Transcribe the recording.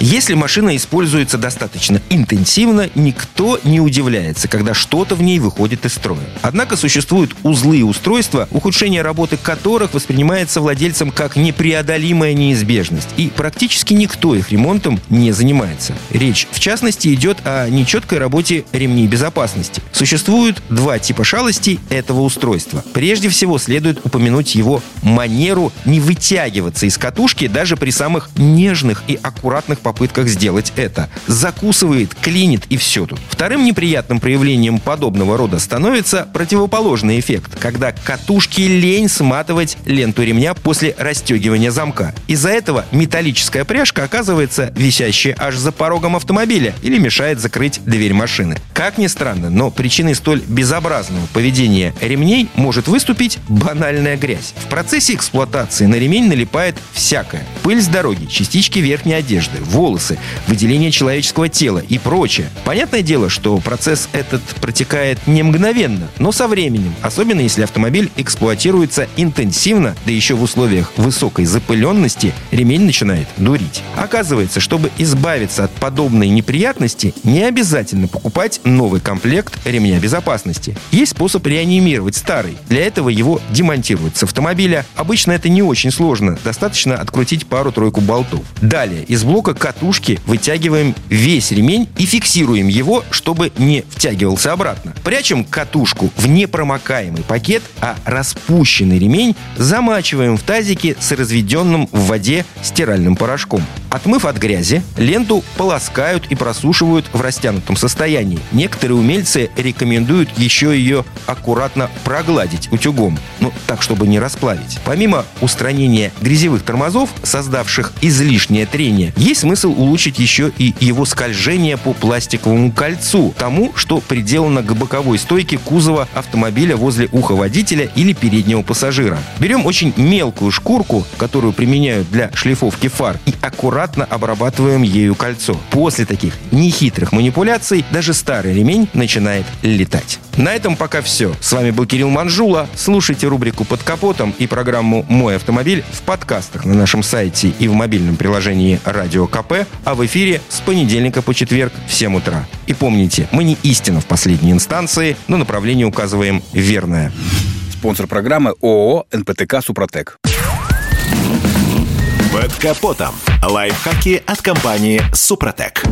Если машина используется достаточно интенсивно, никто не удивляется, когда что-то в ней выходит из строя. Однако существуют узлы и устройства, ухудшение работы которых воспринимается владельцем как непреодолимая неизбежность, и практически никто их ремонтом не занимается. Речь, в частности, идет о нечеткой работе ремней безопасности. Существуют два типа шалостей этого устройства. Прежде всего, следует упомянуть его манеру не вытягиваться из катушки даже при самых нежных и аккуратных попытках сделать это. Закусывает, клинит и все тут. Вторым неприятным проявлением подобного рода становится противоположный эффект, когда катушки лень сматывать ленту ремня после расстегивания замка. Из-за этого металлическая пряжка оказывается висящая аж за порогом автомобиля или мешает закрыть дверь машины. Как ни странно, но причиной столь безобразного поведения ремней может выступить банальная грязь. В процессе эксплуатации на ремень налипает всякое. Пыль с дороги, частички верхней одежды, волосы, выделение человеческого тела и прочее. Понятное дело, что процесс этот протекает не мгновенно, но со временем, особенно если автомобиль эксплуатируется интенсивно, да еще в условиях высокой запыленности, ремень начинает дурить. Оказывается, чтобы избавиться от подобной неприятности, не обязательно покупать новый комплект ремня безопасности. Есть способ реанимировать старый. Для этого его демонтируют с автомобиля. Обычно это не очень сложно. Достаточно открутить пару-тройку болтов. Далее из блока катушки вытягиваем весь ремень и фиксируем его, чтобы не втягивался обратно. Прячем катушку в непромокаемый пакет, а распущенный ремень замачиваем в тазике с разведенным в воде стиральным порошком. Отмыв от грязи, ленту полоскают и просушивают в растянутом состоянии. Некоторые умельцы рекомендуют еще ее аккуратно прогладить утюгом, ну так, чтобы не расплавить. Помимо устранения грязевых тормозов, создавших излишнее трение, есть смысл улучшить еще и его скольжение по пластиковому кольцу, тому, что приделано к боковой стойке кузова автомобиля возле уха водителя или переднего пассажира. Берем очень мелкую шкурку, которую применяют для шлифовки фар, и аккуратно обрабатываем ею кольцо. После таких нехитрых манипуляций даже старый ремень начинает летать. На этом пока все. С вами был Кирилл Манжула. Слушайте рубрику «Под капотом» и программу «Мой автомобиль» в подкастах на нашем сайте и в мобильном приложении «Радио КП», а в эфире с понедельника по четверг в 7 утра. И помните, мы не истина в последней инстанции, но направление указываем верное. Спонсор программы ООО «НПТК Супротек». Капотом. Лайфхаки от компании «Супротек».